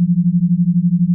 うん。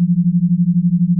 うん。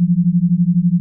うん。